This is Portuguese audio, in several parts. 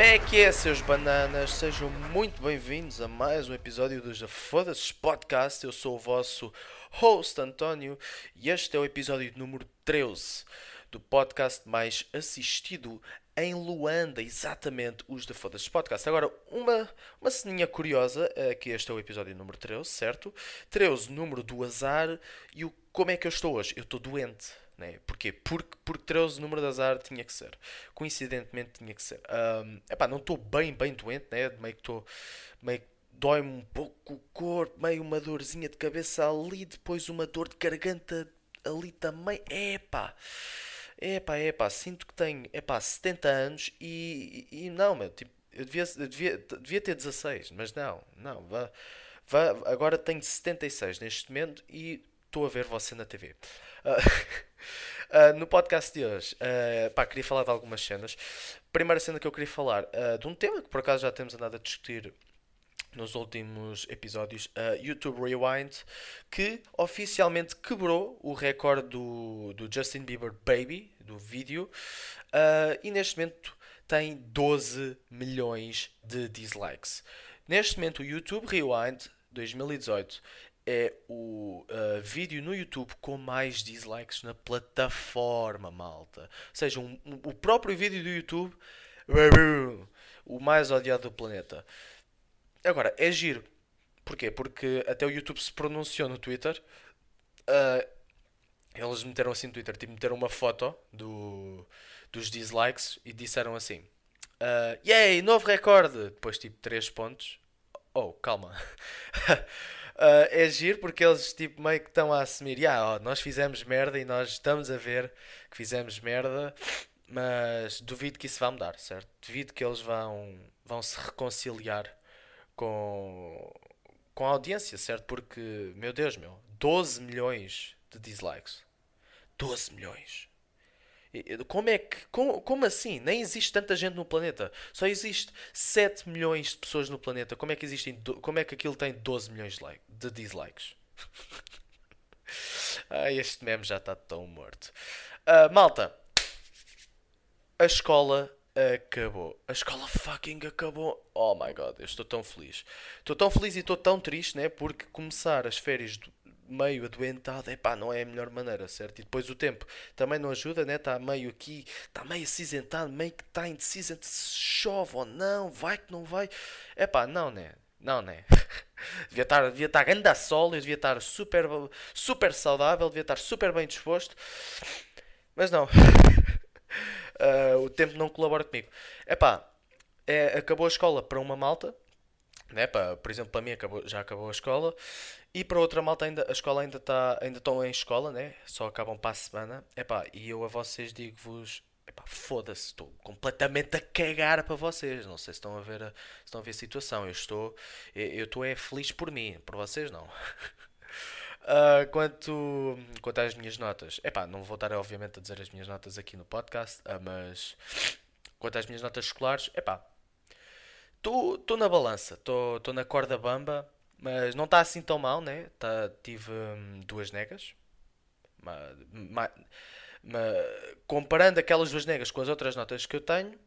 Como é que é, seus bananas? Sejam muito bem-vindos a mais um episódio dos Foda-se Podcast. Eu sou o vosso host António e este é o episódio número 13 do podcast mais assistido em Luanda, exatamente os da Foda-se Podcast. Agora, uma, uma ceninha curiosa é que este é o episódio número 13, certo? 13, número do azar e o como é que eu estou hoje? Eu estou doente. Né? Porquê? Porque, porque 13 número de azar tinha que ser. Coincidentemente tinha que ser. Um, epá, não estou bem, bem doente, né? meio que estou. meio dói-me um pouco o corpo, meio uma dorzinha de cabeça ali, depois uma dor de garganta ali também. Epá! Epá, epá, sinto que tenho epá, 70 anos e, e, e não, meu, tipo, eu devia, devia, devia ter 16, mas não, não, vá, vá, agora tenho 76 neste momento e estou a ver você na TV. Uh, uh, no podcast de hoje, uh, pá, queria falar de algumas cenas. Primeira cena que eu queria falar de um tema que por acaso já temos andado a discutir nos últimos episódios, uh, YouTube Rewind, que oficialmente quebrou o recorde do, do Justin Bieber Baby, do vídeo, e neste momento tem 12 milhões de dislikes. Neste momento, o YouTube Rewind 2018 é o uh, vídeo no YouTube com mais dislikes na plataforma, malta. Ou seja, um, um, o próprio vídeo do YouTube, o mais odiado do planeta. Agora, é giro. Porquê? Porque até o YouTube se pronunciou no Twitter. Uh, eles meteram assim no Twitter, tipo, meteram uma foto do, dos dislikes e disseram assim: uh, Yay, novo recorde! Depois, tipo, 3 pontos. Oh, calma. uh, é giro porque eles, tipo, meio que estão a assumir: yeah, nós fizemos merda e nós estamos a ver que fizemos merda, mas duvido que isso vá mudar, certo? Duvido que eles vão, vão se reconciliar com, com a audiência, certo? Porque, meu Deus, meu, 12 milhões de dislikes. 12 milhões. Como é que. Como, como assim? Nem existe tanta gente no planeta. Só existe 7 milhões de pessoas no planeta. Como é que existem. Como é que aquilo tem 12 milhões de, like, de dislikes? ah, este meme já está tão morto. Uh, malta. A escola acabou. A escola fucking acabou. Oh my god, eu estou tão feliz. Estou tão feliz e estou tão triste, né? Porque começar as férias do meio adoentado, é pá, não é a melhor maneira, certo? E depois o tempo também não ajuda, né? Está meio aqui, está meio acinzentado, meio que está indeciso entre se chove ou não, vai que não vai. É pá, não, né? Não, né? devia estar, devia estar grande a sol, eu devia estar super, super saudável, devia estar super bem disposto. Mas não. uh, o tempo não colabora comigo. Epá, é, acabou a escola para uma malta, né, pá, por exemplo, para mim acabou, já acabou a escola, e para outra malta ainda, a escola ainda está ainda estão em escola, né? só acabam para a semana. Epá, e eu a vocês digo-vos, foda-se, estou completamente a cagar para vocês. Não sei se estão a ver a, estão a ver a situação. Eu estou, eu estou é feliz por mim, por vocês não. Uh, quanto, quanto às minhas notas, epá, não vou estar obviamente a dizer as minhas notas aqui no podcast, uh, mas quanto às minhas notas escolares, epá, estou na balança, estou na corda bamba, mas não está assim tão mal, né? Tá, tive hum, duas negas, mas, mas, mas, comparando aquelas duas negas com as outras notas que eu tenho,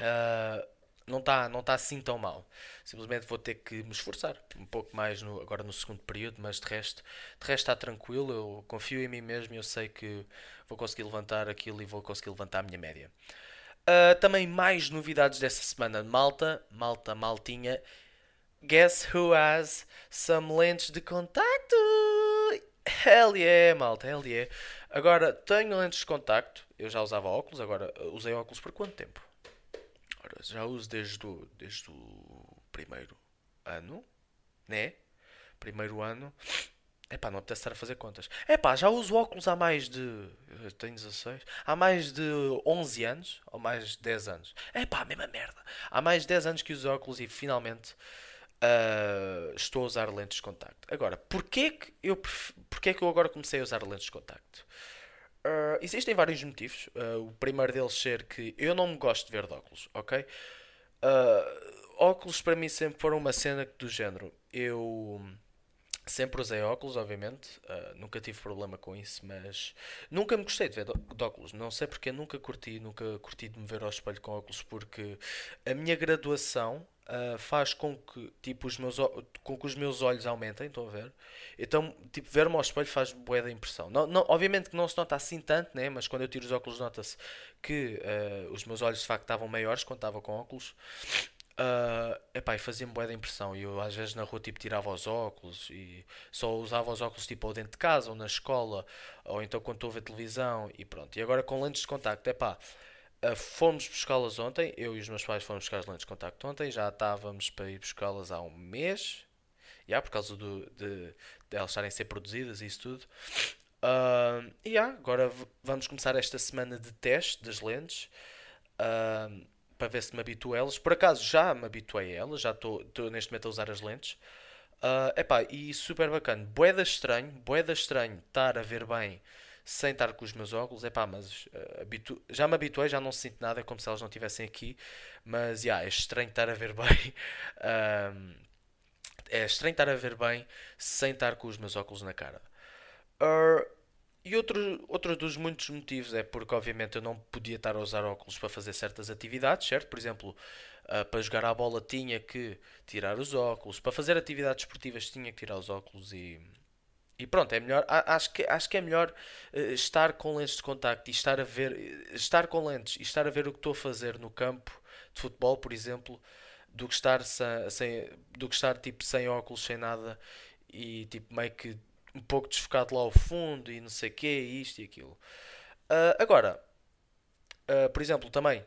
uh, não está não tá assim tão mal. Simplesmente vou ter que me esforçar um pouco mais no, agora no segundo período, mas de resto, de resto está tranquilo. Eu confio em mim mesmo e eu sei que vou conseguir levantar aquilo e vou conseguir levantar a minha média. Uh, também mais novidades dessa semana. Malta, malta, maltinha. Guess who has some lentes de contacto? Hell yeah, malta, hell yeah. Agora, tenho lentes de contacto. Eu já usava óculos, agora usei óculos por quanto tempo? Ora, já uso desde o, desde o primeiro ano, né? Primeiro ano. É pá, não apetece estar a fazer contas. É pá, já uso óculos há mais de. Eu tenho 16. Há mais de 11 anos. Ou mais de 10 anos. É pá, mesma merda. Há mais de 10 anos que uso óculos e finalmente uh, estou a usar lentes de contacto. Agora, porquê que, eu, porquê que eu agora comecei a usar lentes de contacto? Uh, existem vários motivos. Uh, o primeiro deles ser que eu não me gosto de ver de óculos, ok? Óculos para mim sempre foram uma cena do género. Eu Sempre usei óculos, obviamente, uh, nunca tive problema com isso, mas nunca me gostei de ver de óculos. Não sei porque nunca curti, nunca curti de me ver ao espelho com óculos, porque a minha graduação uh, faz com que, tipo, os meus, com que os meus olhos aumentem, estão a ver? Então, tipo, ver-me ao espelho faz bué da impressão. Não, não, obviamente que não se nota assim tanto, né? Mas quando eu tiro os óculos nota-se que uh, os meus olhos de facto estavam maiores quando estava com óculos. Uh, epá, fazia-me boa da impressão. E eu às vezes na rua tipo tirava os óculos e só usava os óculos tipo ou dentro de casa ou na escola ou então quando estou a ver televisão e pronto. E agora com lentes de contacto, epá, uh, fomos buscá-las ontem. Eu e os meus pais fomos buscar as lentes de contacto ontem. Já estávamos para ir buscá-las há um mês. Já, por causa do, de, de elas estarem a ser produzidas e isso tudo. Uh, e yeah, agora vamos começar esta semana de teste das lentes. Uh, para ver se me habituo a elas. Por acaso já me habituei a elas, já estou neste momento a usar as lentes. Uh, epá, e super bacana. Boeda estranho, boeda estranho estar a ver bem sem estar com os meus óculos. Epá, mas uh, habitu... já me habituei, já não sinto nada, é como se elas não estivessem aqui. Mas yeah, é estranho estar a ver bem. Uh, é estranho estar a ver bem sem estar com os meus óculos na cara. Uh, e outro, outro dos muitos motivos é porque, obviamente, eu não podia estar a usar óculos para fazer certas atividades, certo? Por exemplo, uh, para jogar a bola tinha que tirar os óculos, para fazer atividades esportivas tinha que tirar os óculos e. E pronto, é melhor, acho que, acho que é melhor uh, estar com lentes de contacto e estar a ver, estar com lentes e estar a ver o que estou a fazer no campo de futebol, por exemplo, do que estar sem, sem do que estar tipo sem óculos, sem nada e tipo meio que um pouco desfocado lá ao fundo e não sei o que, isto e aquilo. Uh, agora, uh, por exemplo, também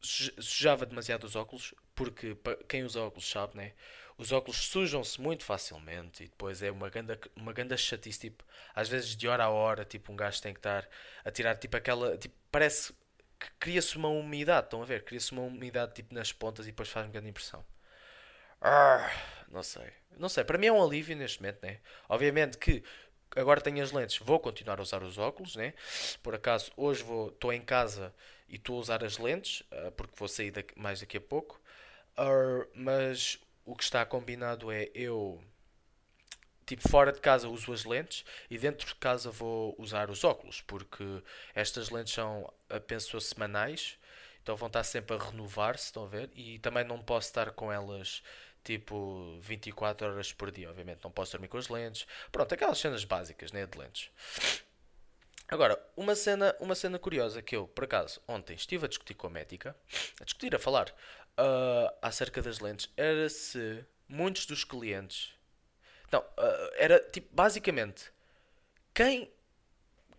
sujava demasiado os óculos, porque quem usa óculos sabe, né? Os óculos sujam-se muito facilmente e depois é uma grande, uma grande chatice, tipo, às vezes de hora a hora, tipo, um gajo tem que estar a tirar, tipo, aquela, tipo, parece que cria-se uma umidade, estão a ver? Cria-se uma umidade, tipo, nas pontas e depois faz uma grande impressão. Ah, não sei. Não sei, para mim é um alívio neste momento, né? Obviamente que agora tenho as lentes, vou continuar a usar os óculos, né? Por acaso, hoje estou em casa e estou a usar as lentes, uh, porque vou sair daqui, mais daqui a pouco. Uh, mas o que está combinado é eu, tipo, fora de casa uso as lentes e dentro de casa vou usar os óculos, porque estas lentes são, penso, semanais, então vão estar sempre a renovar-se, estão a ver? E também não posso estar com elas tipo 24 horas por dia. Obviamente não posso dormir com as lentes. Pronto, aquelas cenas básicas né, de lentes. Agora, uma cena, uma cena curiosa que eu, por acaso, ontem estive a discutir com a médica, a discutir, a falar uh, acerca das lentes, era se muitos dos clientes. Não, uh, era tipo, basicamente, quem,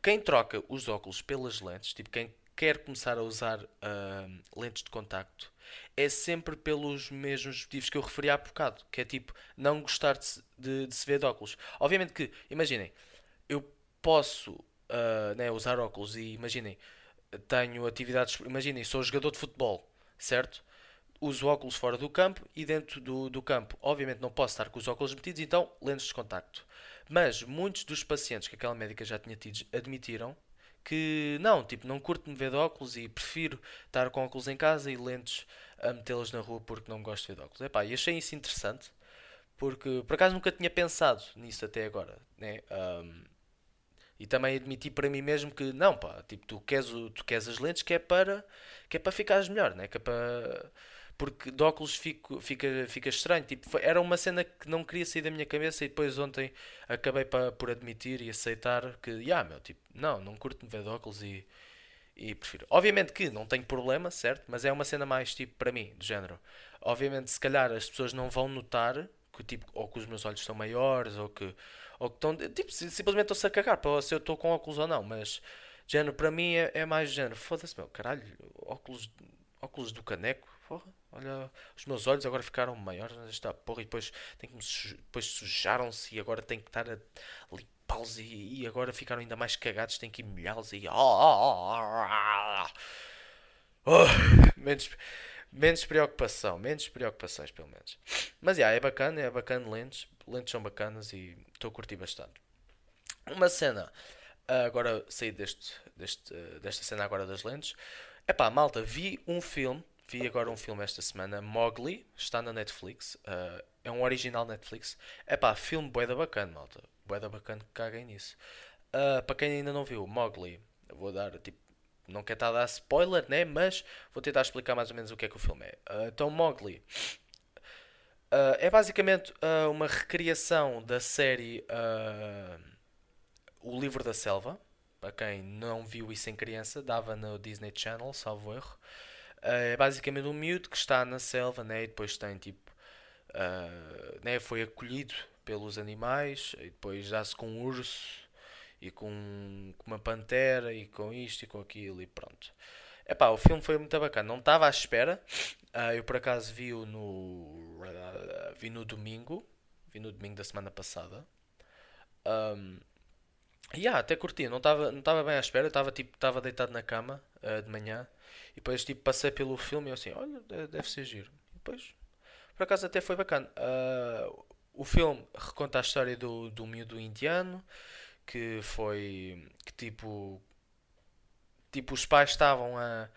quem troca os óculos pelas lentes, tipo, quem quer começar a usar uh, lentes de contacto, é sempre pelos mesmos motivos que eu referi há bocado, que é tipo não gostar de de, de se ver de óculos. Obviamente que, imaginem, eu posso uh, né, usar óculos e imaginem, tenho atividades, imaginem, sou jogador de futebol, certo? Uso óculos fora do campo e dentro do, do campo, obviamente não posso estar com os óculos metidos, então lentes de contacto. Mas muitos dos pacientes que aquela médica já tinha tido admitiram que não, tipo, não curto me ver de óculos e prefiro estar com óculos em casa e lentes a metê-los na rua porque não gosto de ver de óculos. Epá, e achei isso interessante porque por acaso nunca tinha pensado nisso até agora, né? Um, e também admiti para mim mesmo que não, pá, tipo, tu queres, tu queres as lentes que é para que é para ficares melhor, né? Que é para porque de óculos fico, fica, fica estranho. Tipo, foi, era uma cena que não queria sair da minha cabeça e depois ontem acabei pa, por admitir e aceitar que, yeah, meu, tipo, não, não curto-me ver de óculos e, e prefiro. Obviamente que não tenho problema, certo? Mas é uma cena mais tipo para mim, do género. Obviamente, se calhar as pessoas não vão notar que, tipo, ou que os meus olhos estão maiores ou que, ou que estão, tipo, simplesmente estou-se a cagar para se eu estou com óculos ou não, mas. Género, para mim é, é mais género. Foda-se, meu, caralho, óculos, óculos do caneco, porra. Olha, os meus olhos agora ficaram maiores nesta porra e depois, que depois sujaram-se e agora tenho que estar a limpá-los e, e, agora ficaram ainda mais cagados, tenho que molhá-los e. Oh, oh, oh, menos, menos preocupação, menos preocupações pelo menos. Mas yeah, é bacana, é bacana lentes, lentes são bacanas e estou a curtir bastante. Uma cena, agora saí deste, deste, desta cena agora das lentes. Epá, malta, vi um filme vi agora um filme esta semana, Mowgli, está na Netflix. Uh, é um original Netflix. É pá, filme bué da bacana, malta. Bué da bacana que caguem nisso. Uh, para quem ainda não viu, Mowgli, vou dar tipo. Não quero estar a dar spoiler, né? Mas vou tentar explicar mais ou menos o que é que o filme é. Uh, então, Mowgli é basicamente uma recriação da série O Livro da Selva. Para quem não viu isso em criança, dava no Disney Channel, salvo erro. É basicamente um miúdo que está na selva, né? E depois tem tipo. né? Foi acolhido pelos animais e depois dá-se com um urso e com, com, uma pantera e com isto e com aquilo e pronto. Epá, o filme foi muito bacana. Não estava à espera. Uh, eu por acaso vi-o no. Uh, vi no domingo. Vi no domingo da semana passada. Um, yeah, até curti. Não estava não tava bem à espera. Estava tipo, deitado na cama uh, de manhã. E depois tipo, passei pelo filme e eu assim, olha, deve ser giro. E depois, por acaso até foi bacana. Uh, o filme reconta a história do, do miúdo indiano que foi que tipo tipo os pais estavam a,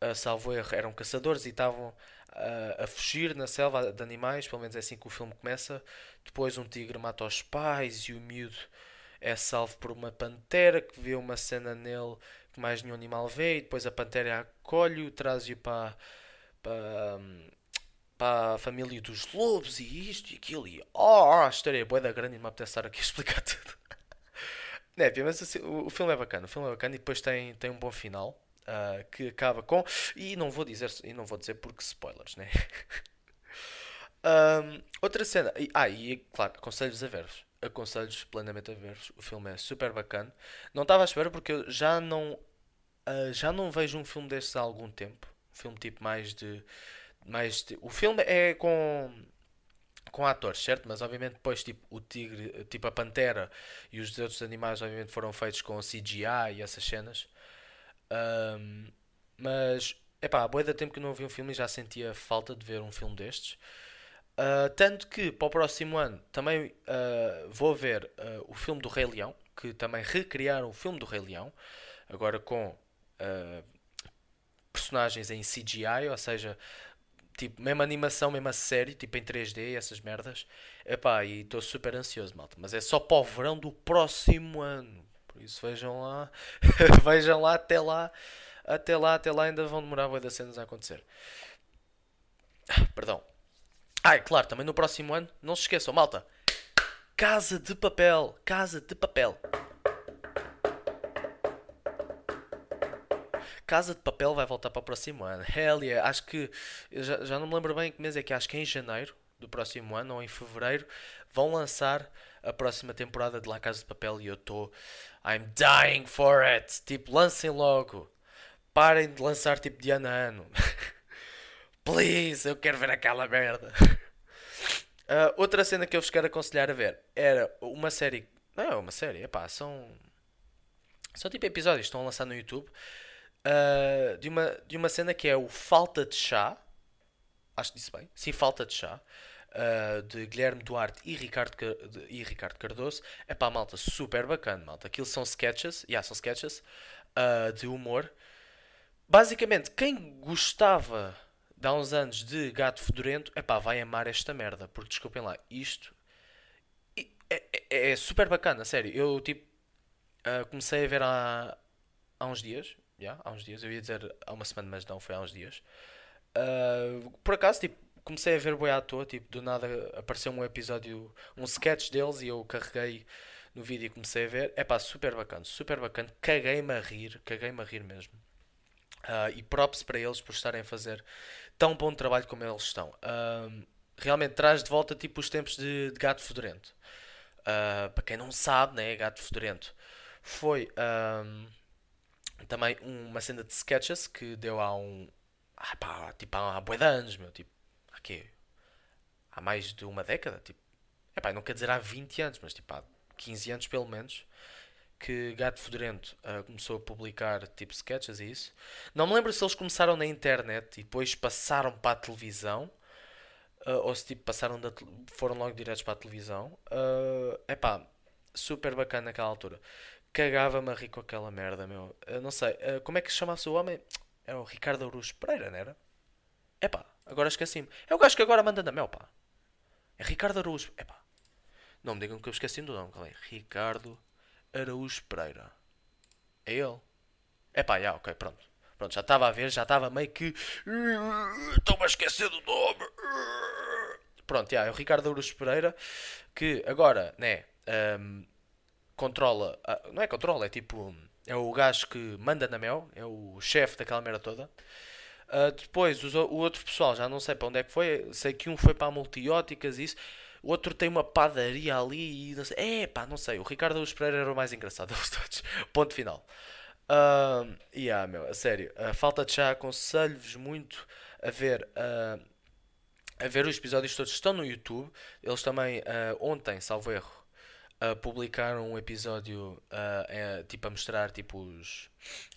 a salvo erro eram caçadores e estavam a, a, fugir na selva de animais pelo menos é assim que o filme começa depois um tigre mata os pais e o miúdo é salvo por uma pantera que vê uma cena nele que mais nenhum animal vê e depois a pantera acolhe-o traz-o para, para para a família dos lobos e isto e aquilo e oh, a história é boa da grande e me apetece estar aqui a explicar tudo. é, mas assim, o, o, filme é bacana, o filme é bacana e depois tem, tem um bom final uh, que acaba com e não vou dizer e não vou dizer porque spoilers, né? um, outra cena, ah, e claro, aconselho-vos a ver-vos. Aconselho-vos plenamente a ver-vos. O filme é super bacana. Não estava à espera porque eu já não uh, já não vejo um filme destes há algum tempo. Um filme tipo mais de mais o filme é com com atores, certo? Mas obviamente depois tipo o tigre, tipo a pantera e os outros animais obviamente foram feitos com CGI e essas cenas. Um, mas é pá, boa da tempo que não vi um filme e já sentia falta de ver um filme destes. Uh, tanto que para o próximo ano também uh, vou ver uh, o filme do Rei Leão, que também recriaram o filme do Rei Leão, agora com personagens em CGI, ou seja, tipo, mesma animação, mesma série, tipo em 3D, essas merdas. Epá, e estou super ansioso, malta. Mas é só para o verão do próximo ano. Por isso vejam lá, vejam lá até lá, até lá, até lá ainda vão demorar boas cenas a acontecer. Perdão. Ah, claro, também no próximo ano, não se esqueçam, malta. Casa de papel, casa de papel. Casa de Papel vai voltar para o próximo ano. Hell yeah. Acho que. Já, já não me lembro bem que mês é que acho que é em janeiro do próximo ano ou em fevereiro vão lançar a próxima temporada de La Casa de Papel e eu estou. I'm dying for it. Tipo, lancem logo. Parem de lançar tipo de ano a ano. Please, eu quero ver aquela merda. Uh, outra cena que eu vos quero aconselhar a ver era uma série. Não é uma série, epá, são. São tipo episódios que estão a lançar no YouTube uh, de, uma, de uma cena que é o Falta de Chá. Acho que disse bem. Sim, Falta de Chá. Uh, de Guilherme Duarte e Ricardo, e Ricardo Cardoso. É pá, malta, super bacana, malta. Aquilo são sketches, yeah, são sketches uh, de humor. Basicamente, quem gostava de há uns anos de Gato Fedorento, é pá, vai amar esta merda. Porque desculpem lá, isto é, é, é super bacana, sério. Eu tipo uh, comecei a ver há, há uns dias, yeah, há uns dias, eu ia dizer há uma semana, mas não, foi há uns dias. Uh, por acaso, tipo, comecei a ver boi à toa, tipo, do nada apareceu um episódio, um sketch deles e eu carreguei no vídeo e comecei a ver. É pá, super bacana, super bacana. Caguei-me a rir, caguei-me a rir mesmo. Uh, e props para eles por estarem a fazer tão bom trabalho como eles estão. Realmente traz de volta tipo os tempos de, de Gato Fedorento. Uh, para quem não sabe, né, Gato Fedorento foi também uma cena de sketches que deu há um. Ah, pá, tipo, há, há bué de anos, meu. Tipo, aqui. Há mais de uma década. Tipo, é pá, não quer dizer há 20 anos, mas tipo, há 15 anos pelo menos. Que Gato Fedorento uh, começou a publicar tipo sketches e isso. Não me lembro se eles começaram na internet e depois passaram para a televisão. Uh, ou se tipo passaram da foram logo diretos para a televisão. É uh, pá, super bacana naquela altura cagava-me a rir com aquela merda, meu. Eu não sei, uh, como é que se chama-se o homem? É o Ricardo Aruz Pereira, não era? Epá, agora esqueci-me. É o gajo que agora manda na mel, pá. É Ricardo Araújo. Epá. Não me digam que eu esqueci do nome. É? Ricardo Araújo Pereira. É ele? Epá, já, ok, pronto. Pronto, já estava a ver, já estava meio que. Estou-me a esquecer do nome. Pronto, já, é o Ricardo Araújo Pereira que agora, né, um, controla. Uh, não é controla, é tipo. É o gajo que manda na mel, é o chefe daquela merda toda. Uh, depois, o outro pessoal, já não sei para onde é que foi. Sei que um foi para a multióticas e isso. O outro tem uma padaria ali e não sei. É pá, não sei. O Ricardo Luz Pereira era o mais engraçado deles todos. Ponto final. E yeah, meu, a sério. Uh, falta de chá, aconselho-vos muito a ver. Uh, a ver os episódios todos. Estão no YouTube. Eles também, uh, ontem, salvo erro, uh, publicaram um episódio uh, tipo a mostrar tipo os,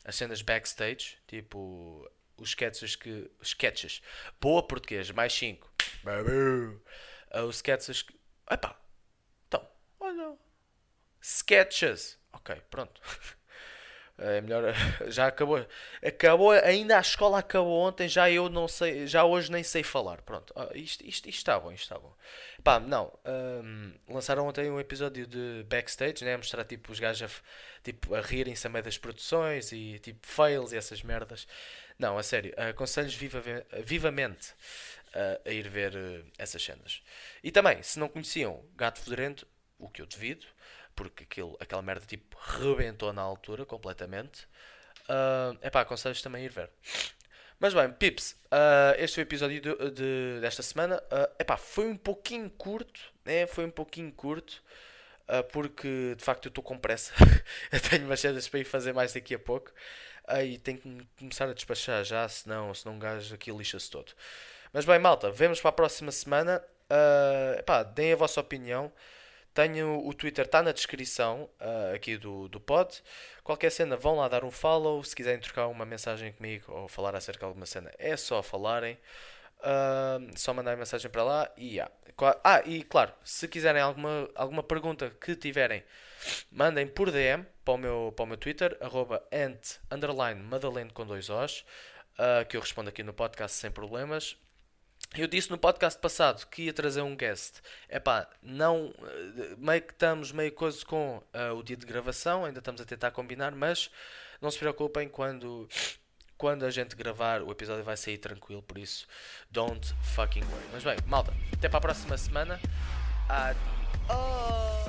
as cenas backstage, tipo os sketches que. Sketches. Boa português, mais 5. Uh, os sketches que. Epá! Então, olha. Sketches. Ok, pronto. É melhor. Já acabou. Acabou. Ainda a escola acabou ontem. Já eu não sei. Já hoje nem sei falar. Pronto. Ah, isto, isto, isto está bom. Isto está bom. Pá, não. Um, lançaram ontem um episódio de backstage, né? A mostrar tipo os gajos a, tipo, a rirem-se a meio das produções e tipo fails e essas merdas. Não, a sério. Aconselho-vos viva, vivamente uh, a ir ver uh, essas cenas. E também, se não conheciam Gato Fedorento, o que eu devido porque aquilo, aquela merda tipo rebentou na altura completamente. Uh, epá, aconselho também a ir ver. Mas bem, Pips, uh, este foi o episódio de, de, desta semana. Uh, epá, foi um pouquinho curto, né? Foi um pouquinho curto. Porque de facto eu estou com pressa. eu tenho umas cenas para ir fazer mais daqui a pouco. E tenho que começar a despachar já, senão, senão um gajo aqui lixa-se todo. Mas bem, malta, vemos para a próxima semana. Uh, deem a vossa opinião. Tenho o Twitter, está na descrição uh, aqui do, do pod. Qualquer cena, vão lá dar um follow. Se quiserem trocar uma mensagem comigo ou falar acerca de alguma cena, é só falarem. Uh, só mandar mensagem para lá e yeah. Ah, e claro, se quiserem alguma, alguma pergunta que tiverem, mandem por DM para o meu, para o meu Twitter, arroba ant, underline, Madalene com dois Os, uh, que eu respondo aqui no podcast sem problemas. Eu disse no podcast passado que ia trazer um guest. É pá, não. Eh, meio que estamos meio coisa com uh, o dia de gravação, ainda estamos a tentar combinar, mas não se preocupem quando. Quando a gente gravar, o episódio vai sair tranquilo, por isso, don't fucking worry. Mas bem, malta, até para a próxima semana. Adiós!